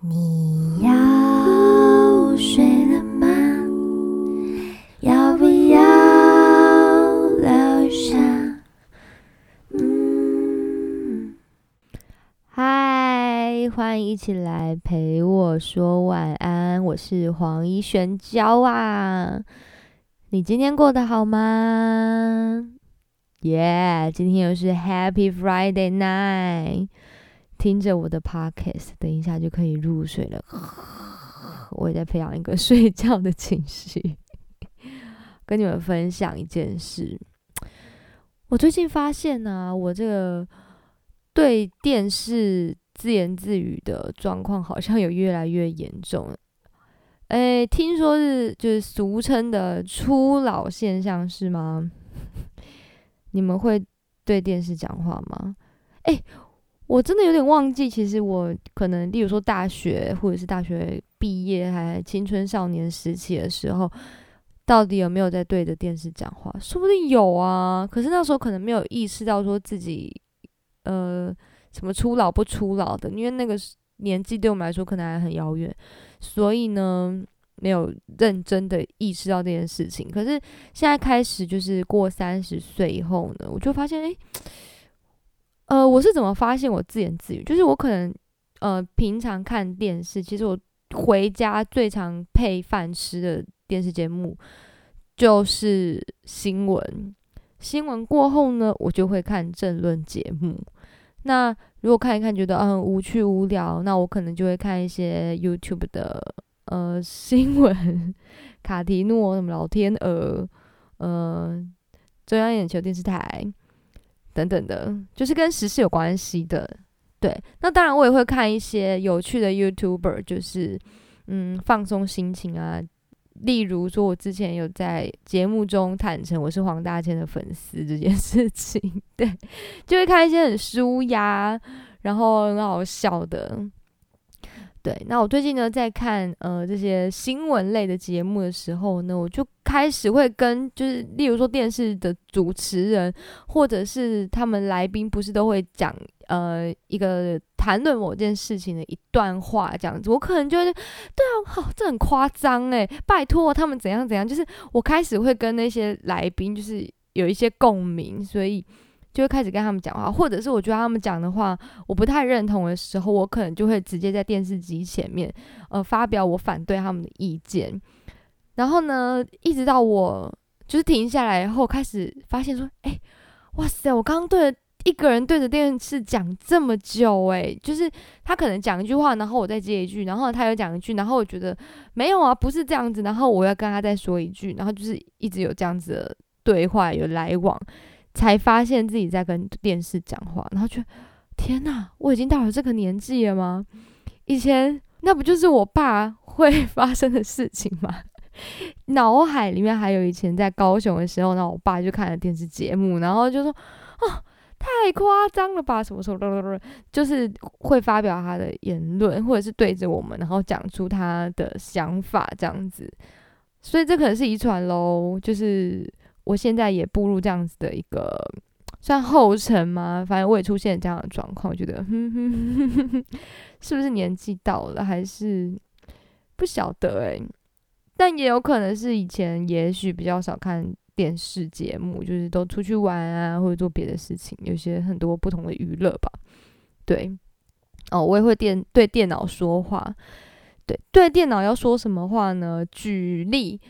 你要睡了吗？要不要留下？嗯，嗨，欢迎一起来陪我说晚安，我是黄一璇娇啊。你今天过得好吗？耶，今天又是 Happy Friday night，听着我的 Podcast，等一下就可以入睡了。我也在培养一个睡觉的情绪，跟你们分享一件事。我最近发现呢、我这个对电视自言自语的状况好像有越来越严重了。诶，听说是就是俗称的初老现象是吗？你们会对电视讲话吗？诶，我真的有点忘记，其实我可能，例如说大学或者是大学毕业还青春少年时期的时候，到底有没有在对着电视讲话？说不定有啊，可是那时候可能没有意识到说自己，呃，什么初老不初老的，因为那个年纪对我们来说可能还很遥远，所以呢。没有认真的意识到这件事情，可是现在开始就是过三十岁以后呢，我就发现，诶，呃，我是怎么发现我自言自语？就是我可能，呃，平常看电视，其实我回家最常配饭吃的电视节目就是新闻。新闻过后呢，我就会看政论节目。那如果看一看觉得嗯无趣无聊，那我可能就会看一些 YouTube 的。呃，新闻、卡提诺、什么老天鹅、呃，中央眼球电视台等等的，就是跟时事有关系的。对，那当然我也会看一些有趣的 YouTuber，就是嗯放松心情啊。例如说，我之前有在节目中坦诚我是黄大千的粉丝这件事情，对，就会看一些很舒压，然后很好笑的。对，那我最近呢在看呃这些新闻类的节目的时候呢，我就开始会跟就是例如说电视的主持人或者是他们来宾，不是都会讲呃一个谈论某件事情的一段话这样子，我可能就会对啊，好，这很夸张诶，拜托他们怎样怎样，就是我开始会跟那些来宾就是有一些共鸣，所以。就会开始跟他们讲话，或者是我觉得他们讲的话我不太认同的时候，我可能就会直接在电视机前面，呃，发表我反对他们的意见。然后呢，一直到我就是停下来以后，开始发现说，哎，哇塞，我刚刚对着一个人对着电视讲这么久，诶，就是他可能讲一句话，然后我再接一句，然后他又讲一句，然后我觉得没有啊，不是这样子，然后我要跟他再说一句，然后就是一直有这样子的对话有来往。才发现自己在跟电视讲话，然后觉天哪，我已经到了这个年纪了吗？以前那不就是我爸会发生的事情吗？脑海里面还有以前在高雄的时候，那我爸就看了电视节目，然后就说：“哦，太夸张了吧，什么什么，就是会发表他的言论，或者是对着我们，然后讲出他的想法这样子。所以这可能是遗传喽，就是。”我现在也步入这样子的一个算后尘吗？反正我也出现这样的状况，觉得，哼哼哼哼，是不是年纪到了，还是不晓得诶。但也有可能是以前也许比较少看电视节目，就是都出去玩啊，或者做别的事情，有些很多不同的娱乐吧。对，哦，我也会电对电脑说话，对对电脑要说什么话呢？举例。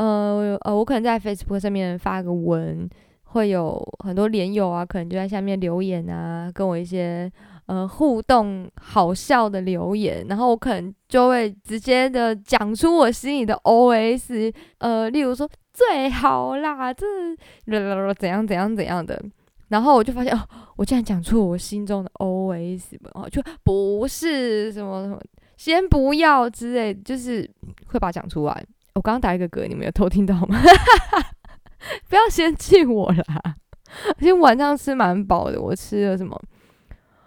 呃呃，我可能在 Facebook 上面发个文，会有很多连友啊，可能就在下面留言啊，跟我一些呃互动好笑的留言，然后我可能就会直接的讲出我心里的 OS，呃，例如说最好啦，这怎样怎样怎样的，然后我就发现哦，我竟然讲出我心中的 OS，哦，就不是什么什么，先不要之类，就是会把它讲出来。我刚刚打一个嗝，你们有偷听到吗？不要嫌弃我啦！今天晚上吃蛮饱的，我吃了什么？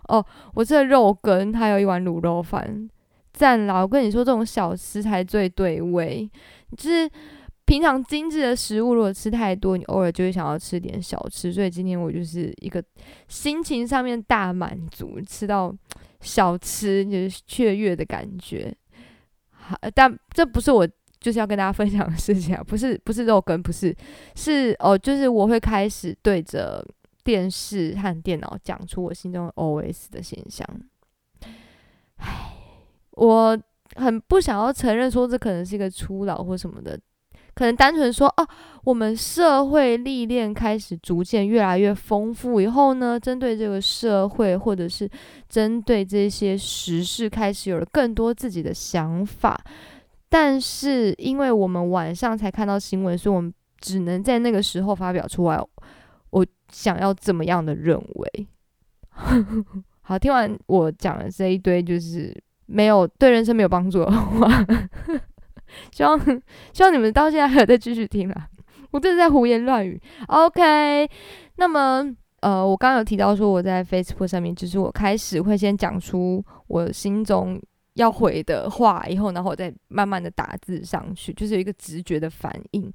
哦，我吃了肉羹，还有一碗卤肉饭，赞啦！我跟你说，这种小吃才最对味。就是平常精致的食物，如果吃太多，你偶尔就会想要吃点小吃。所以今天我就是一个心情上面大满足，吃到小吃，就是雀跃的感觉。好，但这不是我就是要跟大家分享的事情啊，不是不是肉羹，不是是哦，就是我会开始对着电视和电脑讲出我心中 OS 的现象。唉，我很不想要承认说这可能是一个初老或什么的。可能单纯说哦，我们社会历练开始逐渐越来越丰富以后呢，针对这个社会或者是针对这些时事，开始有了更多自己的想法。但是因为我们晚上才看到新闻，所以我们只能在那个时候发表出来。我想要怎么样的认为？好，听完我讲的这一堆，就是没有对人生没有帮助的话。希望希望你们到现在还在继续听啊！我这是在胡言乱语。OK，那么呃，我刚刚有提到说我在 Facebook 上面，就是我开始会先讲出我心中要回的话，以后然后再慢慢的打字上去，就是有一个直觉的反应。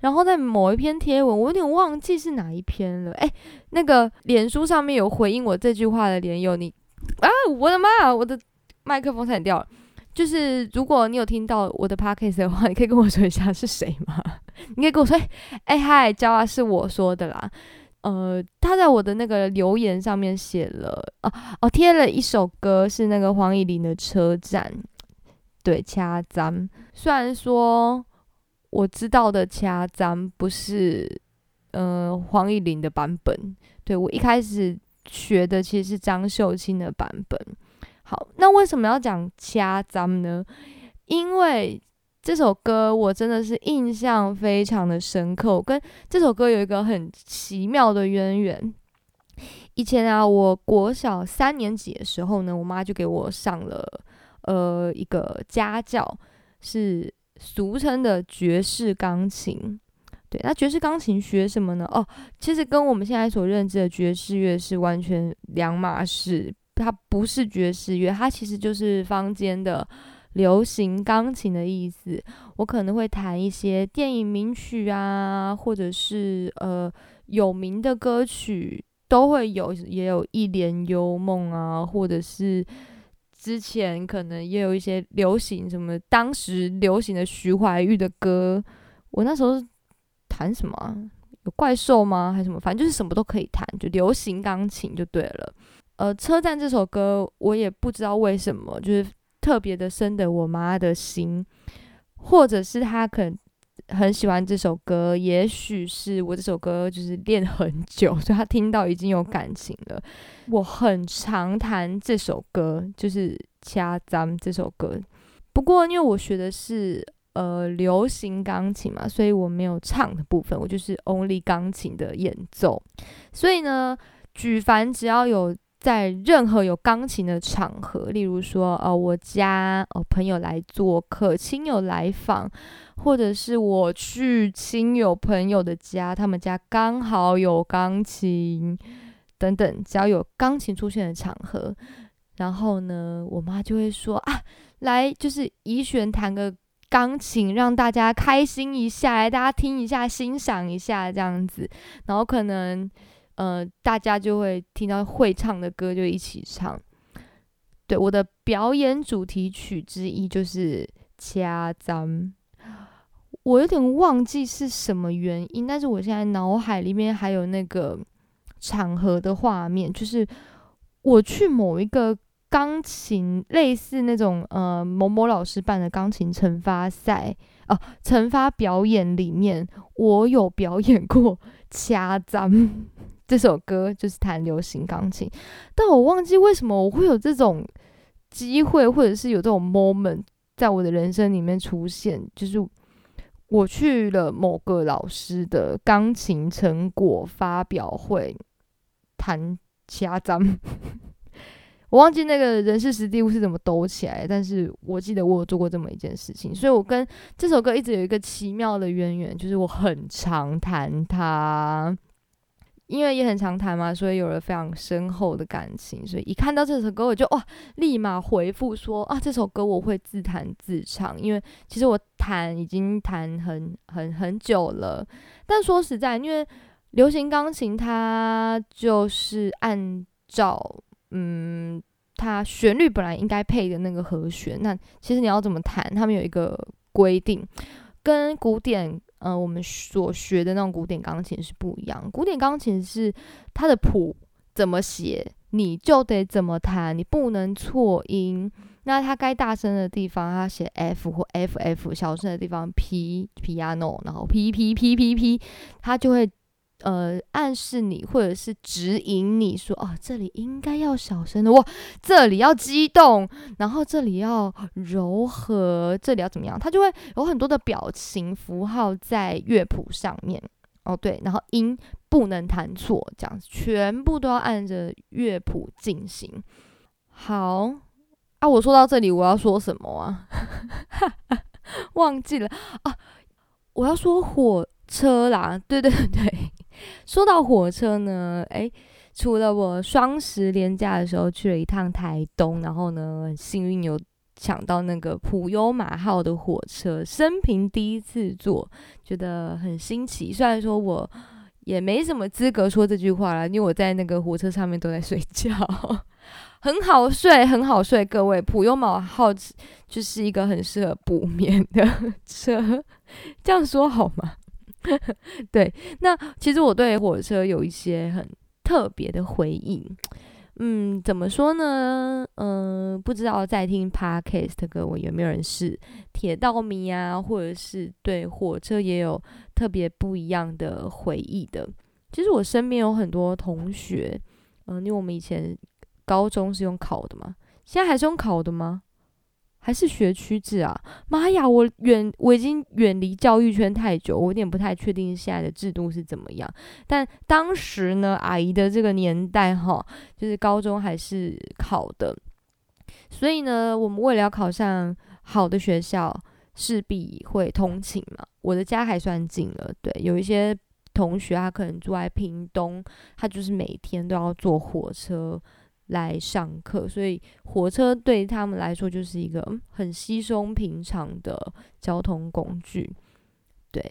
然后在某一篇贴文，我有点忘记是哪一篇了。哎，那个脸书上面有回应我这句话的连友，你啊，我的妈，我的麦克风差点掉了。就是如果你有听到我的 podcast 的话，你可以跟我说一下是谁吗？你可以跟我说，哎嗨，焦啊，是我说的啦。呃，他在我的那个留言上面写了，哦哦，贴了一首歌，是那个黄以玲的《车站》。对，掐咱。虽然说我知道的掐咱不是呃黄以玲的版本，对我一开始学的其实是张秀清的版本。好，那为什么要讲掐咱呢？因为这首歌我真的是印象非常的深刻，跟这首歌有一个很奇妙的渊源。以前啊，我国小三年级的时候呢，我妈就给我上了呃一个家教，是俗称的爵士钢琴。对，那爵士钢琴学什么呢？哦，其实跟我们现在所认知的爵士乐是完全两码事。它不是爵士乐，它其实就是坊间的流行钢琴的意思。我可能会弹一些电影名曲啊，或者是呃有名的歌曲都会有，也有一帘幽梦啊，或者是之前可能也有一些流行什么当时流行的徐怀钰的歌。我那时候弹什么？有怪兽吗？还是什么？反正就是什么都可以弹，就流行钢琴就对了。呃，车站这首歌，我也不知道为什么，就是特别的深得我妈的心，或者是她可能很喜欢这首歌，也许是我这首歌就是练很久，所以她听到已经有感情了。我很常弹这首歌，就是《掐咱》这首歌。不过因为我学的是呃流行钢琴嘛，所以我没有唱的部分，我就是 only 钢琴的演奏。所以呢，举凡只要有在任何有钢琴的场合，例如说，呃，我家哦朋友来做客，亲友来访，或者是我去亲友朋友的家，他们家刚好有钢琴等等，只要有钢琴出现的场合，然后呢，我妈就会说啊，来就是怡璇弹个钢琴，让大家开心一下，来大家听一下，欣赏一下这样子，然后可能。呃，大家就会听到会唱的歌就一起唱。对，我的表演主题曲之一就是《掐咱》，我有点忘记是什么原因，但是我现在脑海里面还有那个场合的画面，就是我去某一个钢琴类似那种呃某某老师办的钢琴惩罚赛哦，惩罚表演里面，我有表演过《掐脏》。这首歌就是弹流行钢琴，但我忘记为什么我会有这种机会，或者是有这种 moment 在我的人生里面出现，就是我去了某个老师的钢琴成果发表会，弹掐脏，我忘记那个人事实地物是怎么抖起来，但是我记得我有做过这么一件事情，所以我跟这首歌一直有一个奇妙的渊源，就是我很常弹它。因为也很常弹嘛，所以有了非常深厚的感情。所以一看到这首歌，我就哇，立马回复说啊，这首歌我会自弹自唱。因为其实我弹已经弹很很很久了。但说实在，因为流行钢琴它就是按照嗯它旋律本来应该配的那个和弦，那其实你要怎么弹，他们有一个规定，跟古典呃我们所学的那种古典钢琴是不一样。古典钢琴是它的谱怎么写，你就得怎么弹，你不能错音。那它该大声的地方，它写 F 或 FF；小声的地方 P piano，然后 P P P P P，它就会呃暗示你，或者是指引你说，哦，这里应该要小声的，哇，这里要激动，然后这里要柔和，这里要怎么样？它就会有很多的表情符号在乐谱上面。哦，对，然后音不能弹错，这样子全部都要按着乐谱进行。好。啊，我说到这里，我要说什么啊？忘记了啊！我要说火车啦，对对对。说到火车呢，诶，除了我双十连假的时候去了一趟台东，然后呢，很幸运有抢到那个普悠马号的火车，生平第一次坐，觉得很新奇。虽然说我也没什么资格说这句话了，因为我在那个火车上面都在睡觉。很好睡，很好睡。各位，普悠玛号就是一个很适合补眠的 车，这样说好吗？对，那其实我对火车有一些很特别的回忆。嗯，怎么说呢？嗯，不知道在听 podcast 各位有没有人是铁道迷啊，或者是对火车也有特别不一样的回忆的？其实我身边有很多同学，嗯，因为我们以前。高中是用考的嘛？现在还是用考的吗？还是学区制啊？妈呀，我远我已经远离教育圈太久，我有点不太确定现在的制度是怎么样。但当时呢，阿姨的这个年代哈，就是高中还是考的，所以呢，我们为了要考上好的学校，势必会通勤嘛。我的家还算近了，对，有一些同学他可能住在屏东，他就是每天都要坐火车。来上课，所以火车对他们来说就是一个很稀松平常的交通工具，对，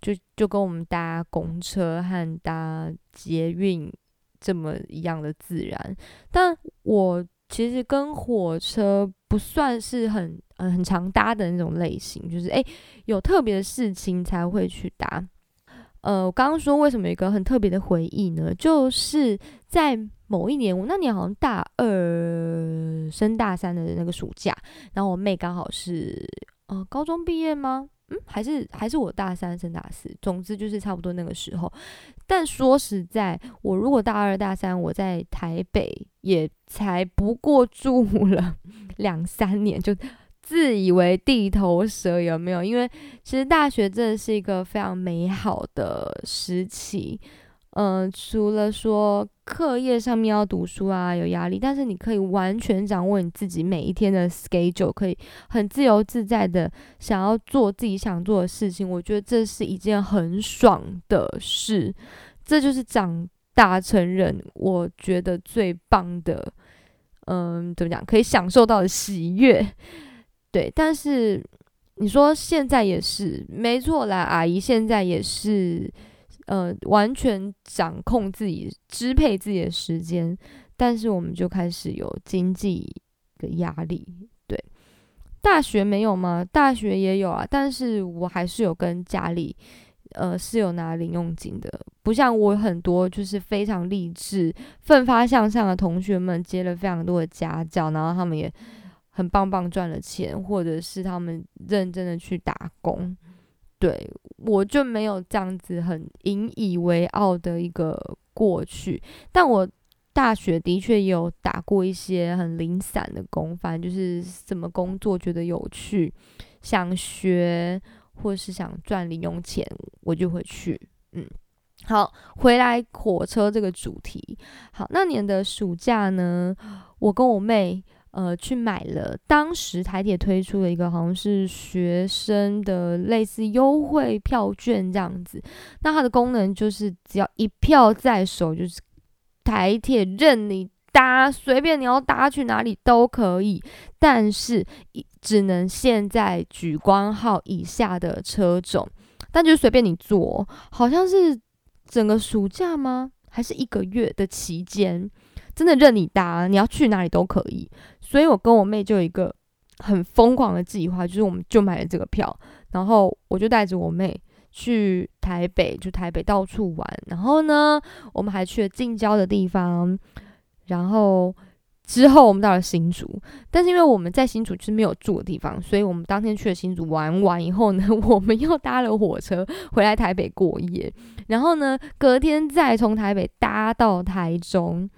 就就跟我们搭公车和搭捷运这么一样的自然。但我其实跟火车不算是很呃很常搭的那种类型，就是诶有特别的事情才会去搭。呃，我刚刚说为什么有一个很特别的回忆呢？就是在某一年，我那年好像大二升大三的那个暑假，然后我妹刚好是呃高中毕业吗？嗯，还是还是我大三升大四，总之就是差不多那个时候。但说实在，我如果大二大三我在台北，也才不过住了两三年，就自以为地头蛇有没有？因为其实大学真的是一个非常美好的时期。嗯，除了说课业上面要读书啊，有压力，但是你可以完全掌握你自己每一天的 schedule，可以很自由自在的想要做自己想做的事情。我觉得这是一件很爽的事，这就是长大成人我觉得最棒的，嗯，怎么讲，可以享受到的喜悦。对，但是你说现在也是没错啦，阿姨现在也是。呃，完全掌控自己、支配自己的时间，但是我们就开始有经济的压力。对，大学没有吗？大学也有啊，但是我还是有跟家里，呃，是有拿零用金的。不像我很多就是非常励志、奋发向上的同学们，接了非常多的家教，然后他们也很棒棒赚了钱，或者是他们认真的去打工。对，我就没有这样子很引以为傲的一个过去，但我大学的确有打过一些很零散的工，反正就是什么工作觉得有趣，想学或是想赚零用钱，我就会去。嗯，好，回来火车这个主题，好，那年的暑假呢，我跟我妹。呃，去买了当时台铁推出的一个好像是学生的类似优惠票券这样子，那它的功能就是只要一票在手，就是台铁任你搭，随便你要搭去哪里都可以，但是只能限在莒光号以下的车种，但就是随便你坐，好像是整个暑假吗？还是一个月的期间？真的任你搭，你要去哪里都可以。所以我跟我妹就有一个很疯狂的计划，就是我们就买了这个票，然后我就带着我妹去台北，就台北到处玩。然后呢，我们还去了近郊的地方，然后。之后我们到了新竹，但是因为我们在新竹是没有住的地方，所以我们当天去了新竹玩完以后呢，我们又搭了火车回来台北过夜，然后呢，隔天再从台北搭到台中，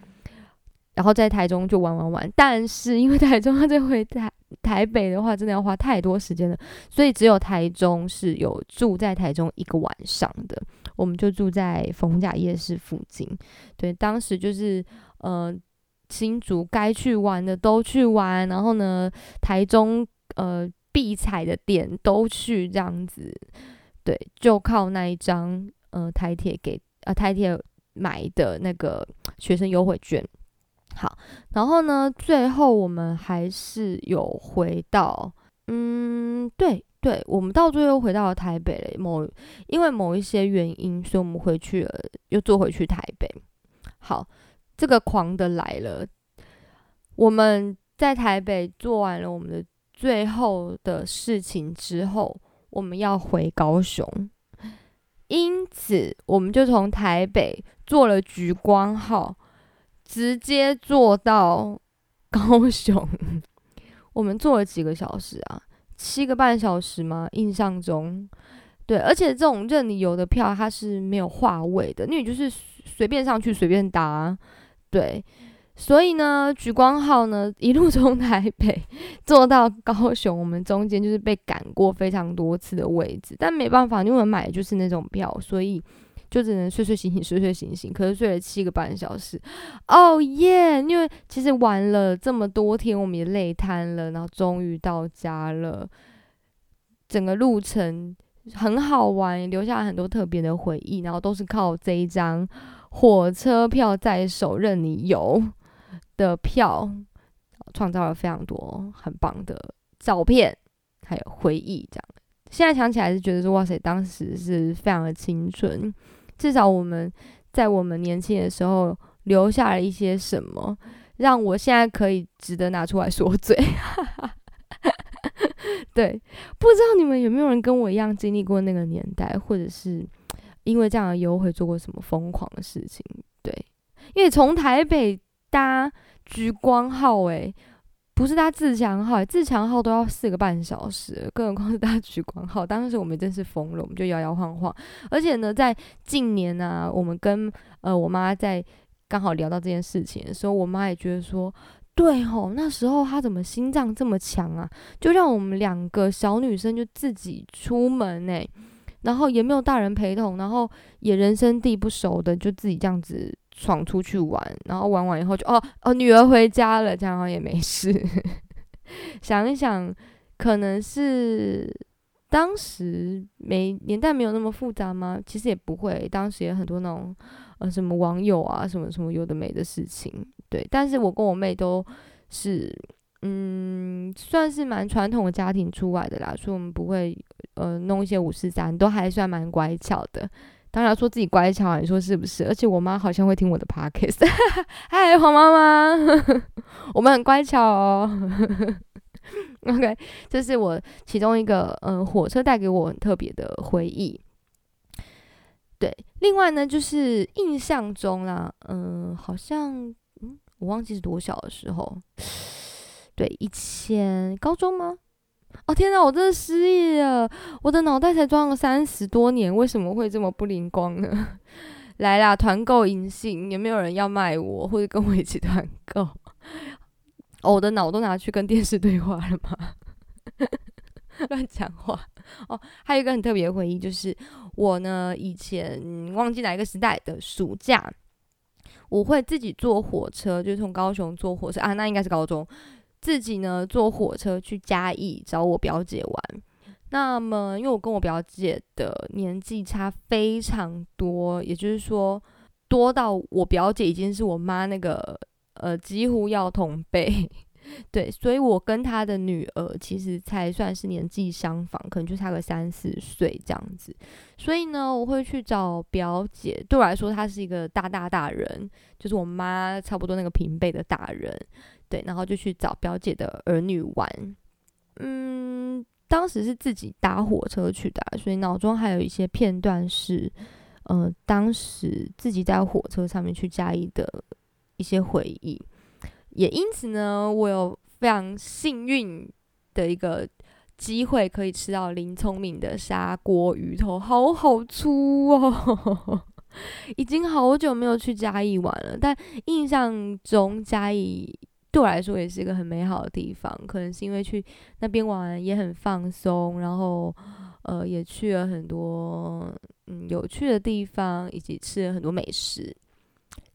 然后在台中就玩玩玩。但是因为台中要再回台台北的话，真的要花太多时间了，所以只有台中是有住在台中一个晚上的，我们就住在逢甲夜市附近。对，当时就是呃。新竹该去玩的都去玩，然后呢，台中呃必踩的点都去，这样子，对，就靠那一张呃台铁给呃台铁买的那个学生优惠券。好，然后呢，最后我们还是有回到，嗯，对对，我们到最后回到了台北了。某因为某一些原因，所以我们回去了，又坐回去台北。好。这个狂的来了，我们在台北做完了我们的最后的事情之后，我们要回高雄，因此我们就从台北坐了橘光号，直接坐到高雄。我们坐了几个小时啊？七个半小时吗？印象中，对，而且这种任你游的票它是没有话位的，因为就是随便上去随便搭。对，所以呢，橘光号呢一路从台北 坐到高雄，我们中间就是被赶过非常多次的位置，但没办法，因为我们买的就是那种票，所以就只能睡睡醒醒，睡睡醒醒。可是睡了七个半小时，哦耶！因为其实玩了这么多天，我们也累瘫了，然后终于到家了。整个路程很好玩，留下很多特别的回忆，然后都是靠这一张。火车票在手，任你游的票，创造了非常多很棒的照片，还有回忆。这样，现在想起来是觉得说，哇塞，当时是非常的青春。至少我们在我们年轻的时候留下了一些什么，让我现在可以值得拿出来说嘴。对，不知道你们有没有人跟我一样经历过那个年代，或者是？因为这样的优惠做过什么疯狂的事情？对，因为从台北搭橘光号，诶，不是搭自强号，自强号都要四个半小时，更何况是搭橘光号。当时我们真是疯了，我们就摇摇晃晃。而且呢，在近年啊，我们跟呃我妈在刚好聊到这件事情的时候，我妈也觉得说，对吼，那时候她怎么心脏这么强啊？就让我们两个小女生就自己出门诶。然后也没有大人陪同，然后也人生地不熟的，就自己这样子闯出去玩，然后玩完以后就哦哦，女儿回家了，这样也没事。想一想，可能是当时没年代没有那么复杂吗？其实也不会，当时也很多那种呃什么网友啊，什么什么有的没的事情。对，但是我跟我妹都是。嗯，算是蛮传统的家庭出来的啦，所以我们不会呃弄一些五四三，都还算蛮乖巧的。当然说自己乖巧，你说是不是？而且我妈好像会听我的 podcast。嗨，黄妈妈，我们很乖巧哦。OK，这是我其中一个嗯火车带给我很特别的回忆。对，另外呢，就是印象中啦，嗯，好像嗯，我忘记是多小的时候。对，以前高中吗？哦天哪，我真的失忆了，我的脑袋才装了三十多年，为什么会这么不灵光呢？来啦，团购银杏，有没有人要卖我，或者跟我一起团购？哦，我的脑都拿去跟电视对话了吗？乱讲话哦。还有一个很特别的回忆，就是我呢以前忘记哪一个时代的暑假，我会自己坐火车，就是从高雄坐火车啊，那应该是高中。自己呢坐火车去嘉义找我表姐玩。那么，因为我跟我表姐的年纪差非常多，也就是说，多到我表姐已经是我妈那个呃几乎要同辈。对，所以我跟他的女儿其实才算是年纪相仿，可能就差个三四岁这样子。所以呢，我会去找表姐，对我来说，她是一个大大大人，就是我妈差不多那个平辈的大人。对，然后就去找表姐的儿女玩。嗯，当时是自己搭火车去的，所以脑中还有一些片段是，呃，当时自己在火车上面去嘉义的一些回忆。也因此呢，我有非常幸运的一个机会，可以吃到林聪明的砂锅鱼头，好好粗哦！已经好久没有去嘉义玩了，但印象中嘉义对我来说也是一个很美好的地方。可能是因为去那边玩也很放松，然后呃也去了很多嗯有趣的地方，以及吃了很多美食。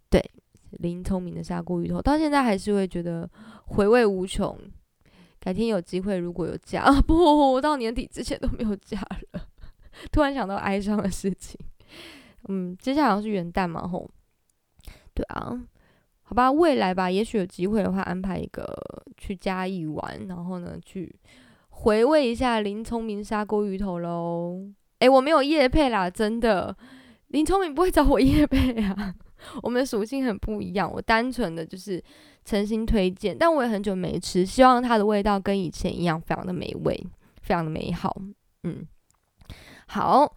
对。林聪明的砂锅鱼头，到现在还是会觉得回味无穷。改天有机会，如果有假啊，不，我到年底之前都没有假了。突然想到哀伤的事情，嗯，接下来好像是元旦嘛，吼，对啊，好吧，未来吧，也许有机会的话，安排一个去嘉义玩，然后呢，去回味一下林聪明砂锅鱼头喽。诶，我没有夜配啦，真的，林聪明不会找我夜配啊。我们的属性很不一样，我单纯的就是诚心推荐，但我也很久没吃，希望它的味道跟以前一样，非常的美味，非常的美好。嗯，好，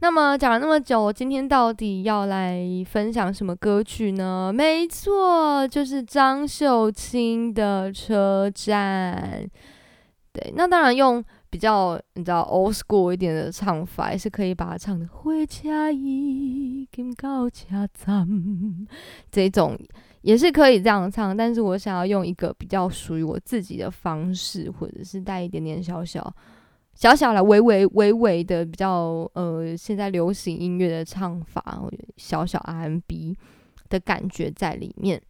那么讲了那么久，今天到底要来分享什么歌曲呢？没错，就是张秀清的《车站》。对，那当然用。比较你知道 old school 一点的唱法，也是可以把它唱的回家一这种也是可以这样唱。但是我想要用一个比较属于我自己的方式，或者是带一点点小小小小的微微微微的比较呃现在流行音乐的唱法，小小 R&B 的感觉在里面。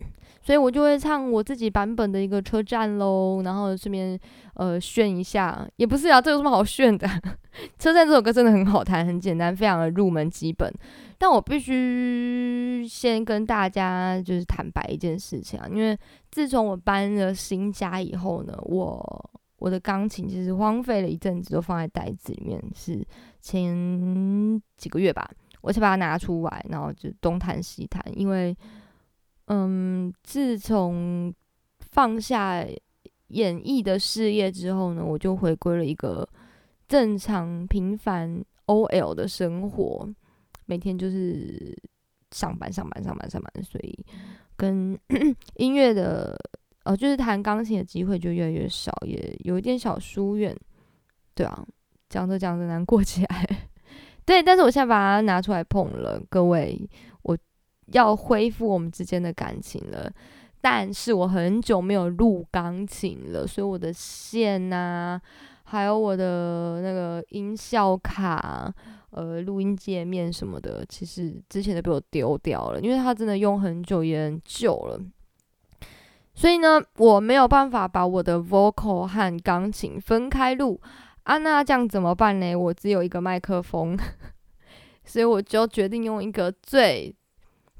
所以我就会唱我自己版本的一个车站喽，然后顺便呃炫一下，也不是啊，这有什么好炫的？车站这首歌真的很好弹，很简单，非常的入门基本。但我必须先跟大家就是坦白一件事情啊，因为自从我搬了新家以后呢，我我的钢琴其实荒废了一阵子，都放在袋子里面，是前几个月吧，我才把它拿出来，然后就东弹西弹，因为。嗯，自从放下演艺的事业之后呢，我就回归了一个正常平凡 OL 的生活，每天就是上班上班上班上班，所以跟 音乐的呃，就是弹钢琴的机会就越来越少，也有一点小疏远。对啊，讲着讲着难过起来。对，但是我现在把它拿出来碰了，各位。我要恢复我们之间的感情了，但是我很久没有录钢琴了，所以我的线呐，还有我的那个音效卡、呃录音界面什么的，其实之前都被我丢掉了，因为它真的用很久也很旧了。所以呢，我没有办法把我的 vocal 和钢琴分开录啊，那这样怎么办呢？我只有一个麦克风，所以我就决定用一个最。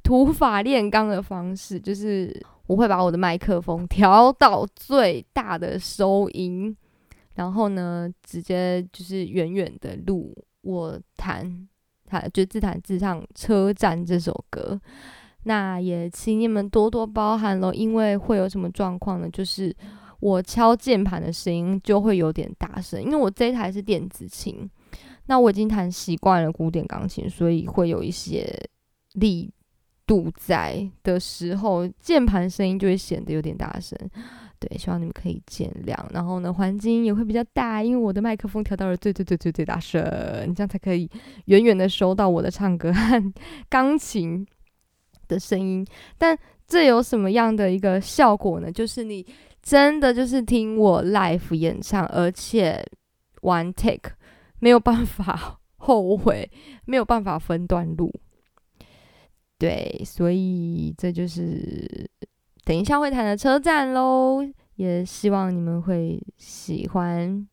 土法炼钢的方式，就是我会把我的麦克风调到最大的收音，然后呢，直接就是远远的录我弹，弹就自弹自唱《车站》这首歌。那也请你们多多包涵喽，因为会有什么状况呢？就是我敲键盘的声音就会有点大声，因为我这一台是电子琴，那我已经弹习惯了古典钢琴，所以会有一些力。度在的时候，键盘声音就会显得有点大声，对，希望你们可以见谅。然后呢，环境也会比较大，因为我的麦克风调到了最最最最最大声，你这样才可以远远的收到我的唱歌和钢琴的声音。但这有什么样的一个效果呢？就是你真的就是听我 live 演唱，而且 one take 没有办法后悔，没有办法分段录。对，所以这就是等一下会谈的车站喽，也希望你们会喜欢。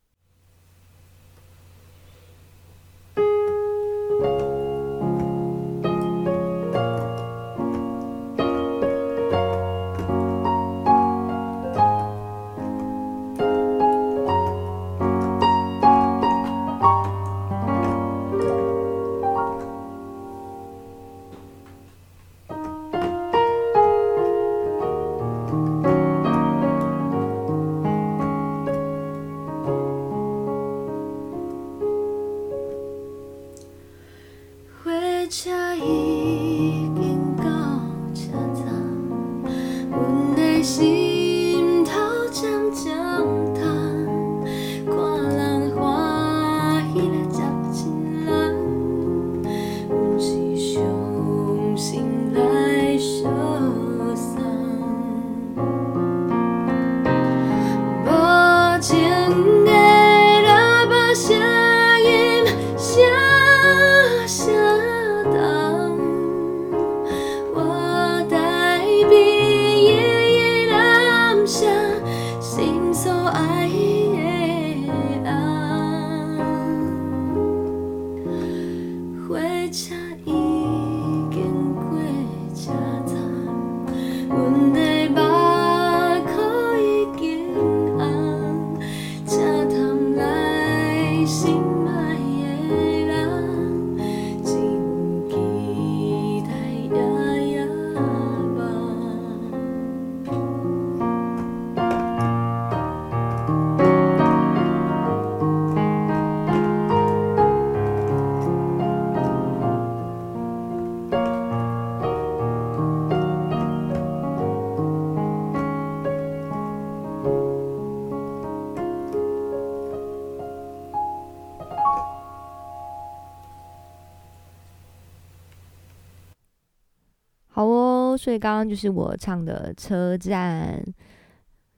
所以刚刚就是我唱的车站。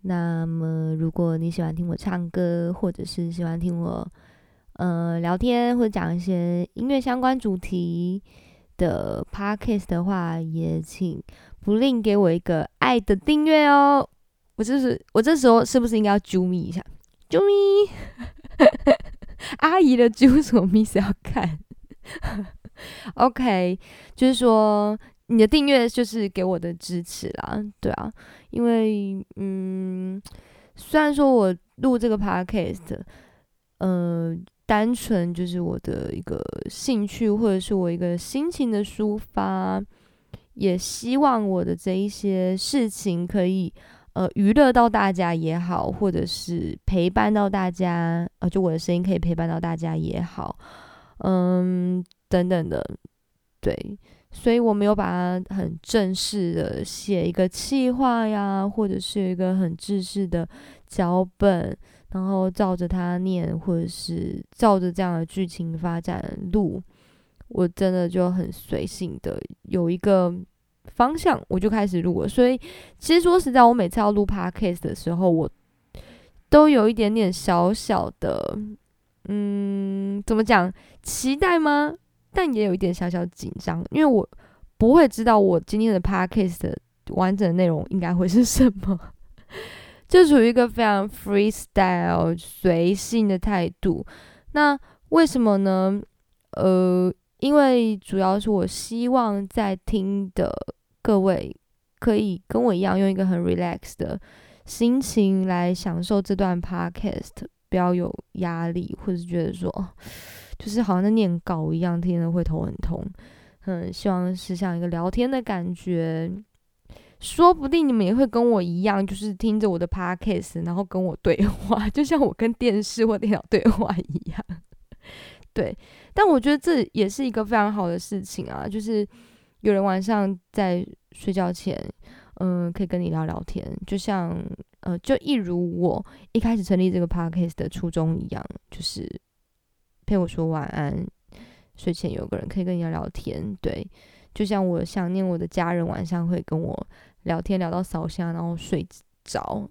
那么，如果你喜欢听我唱歌，或者是喜欢听我呃聊天，或者讲一些音乐相关主题的 podcast 的话，也请不吝给我一个爱的订阅哦。我就是我这时候是不是应该要啾咪一下？啾咪，阿姨的啾什么咪是要看？OK，就是说。你的订阅就是给我的支持啦，对啊，因为嗯，虽然说我录这个 podcast，呃，单纯就是我的一个兴趣，或者是我一个心情的抒发，也希望我的这一些事情可以呃娱乐到大家也好，或者是陪伴到大家，呃，就我的声音可以陪伴到大家也好，嗯，等等的，对。所以我没有把它很正式的写一个企划呀，或者是一个很正式的脚本，然后照着它念，或者是照着这样的剧情发展录。我真的就很随性的有一个方向，我就开始录了。所以其实说实在，我每次要录 podcast 的时候，我都有一点点小小的，嗯，怎么讲，期待吗？但也有一点小小紧张，因为我不会知道我今天的 podcast 完整的内容应该会是什么，就处于一个非常 freestyle 随性的态度。那为什么呢？呃，因为主要是我希望在听的各位可以跟我一样，用一个很 relax 的心情来享受这段 podcast，不要有压力，或者觉得说。就是好像在念稿一样，听了会头很痛。嗯，希望是像一个聊天的感觉，说不定你们也会跟我一样，就是听着我的 podcast，然后跟我对话，就像我跟电视或电脑对话一样。对，但我觉得这也是一个非常好的事情啊，就是有人晚上在睡觉前，嗯，可以跟你聊聊天，就像呃，就一如我一开始成立这个 podcast 的初衷一样，就是。陪我说晚安，睡前有个人可以跟你聊聊天，对，就像我想念我的家人，晚上会跟我聊天聊到烧香，然后睡着，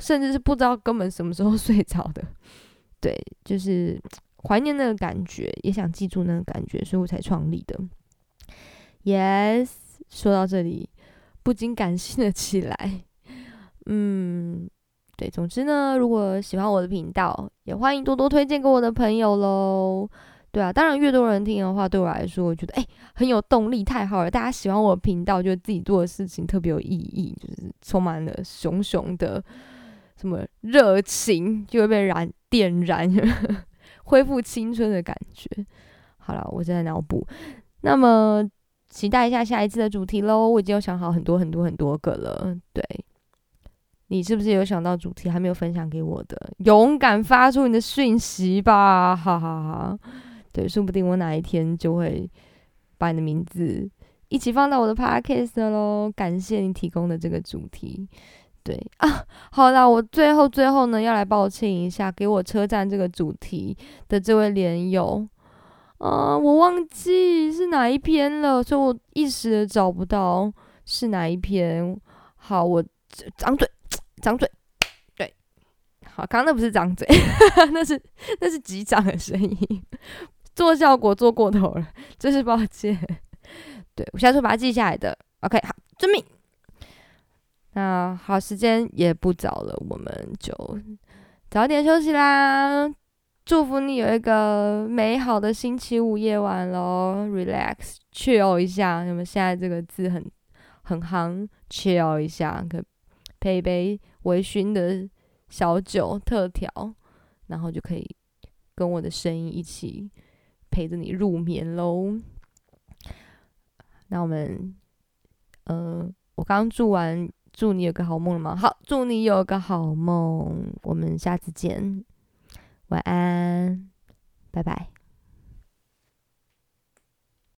甚至是不知道根本什么时候 睡着的，对，就是怀念那个感觉，也想记住那个感觉，所以我才创立的。Yes，说到这里，不禁感性了起来，嗯。对，总之呢，如果喜欢我的频道，也欢迎多多推荐给我的朋友喽。对啊，当然越多人听的话，对我来说，我觉得哎很有动力，太好了。大家喜欢我的频道，觉得自己做的事情特别有意义，就是充满了熊熊的什么热情，就会被燃点燃，恢复青春的感觉。好了，我正在脑补，那么期待一下下一次的主题喽。我已经有想好很多很多很多个了，对。你是不是有想到主题还没有分享给我的？勇敢发出你的讯息吧，哈哈哈！对，说不定我哪一天就会把你的名字一起放到我的 podcast 喽。感谢你提供的这个主题。对啊，好啦，我最后最后呢要来抱歉一下，给我车站这个主题的这位连友啊，我忘记是哪一篇了，所以我一时找不到是哪一篇。好，我张嘴。张嘴，对，好，刚刚那不是张嘴，那是那是击掌的声音，做效果做过头了，真是抱歉。对我下次会把它记下来的。OK，好，遵命。那好，时间也不早了，我们就早点休息啦。祝福你有一个美好的星期五夜晚喽，relax，chill 一下。你们现在这个字很很行，chill 一下，可配一杯。微醺的小酒特调，然后就可以跟我的声音一起陪着你入眠喽。那我们，呃，我刚祝完，祝你有个好梦了吗？好，祝你有个好梦。我们下次见，晚安，拜拜。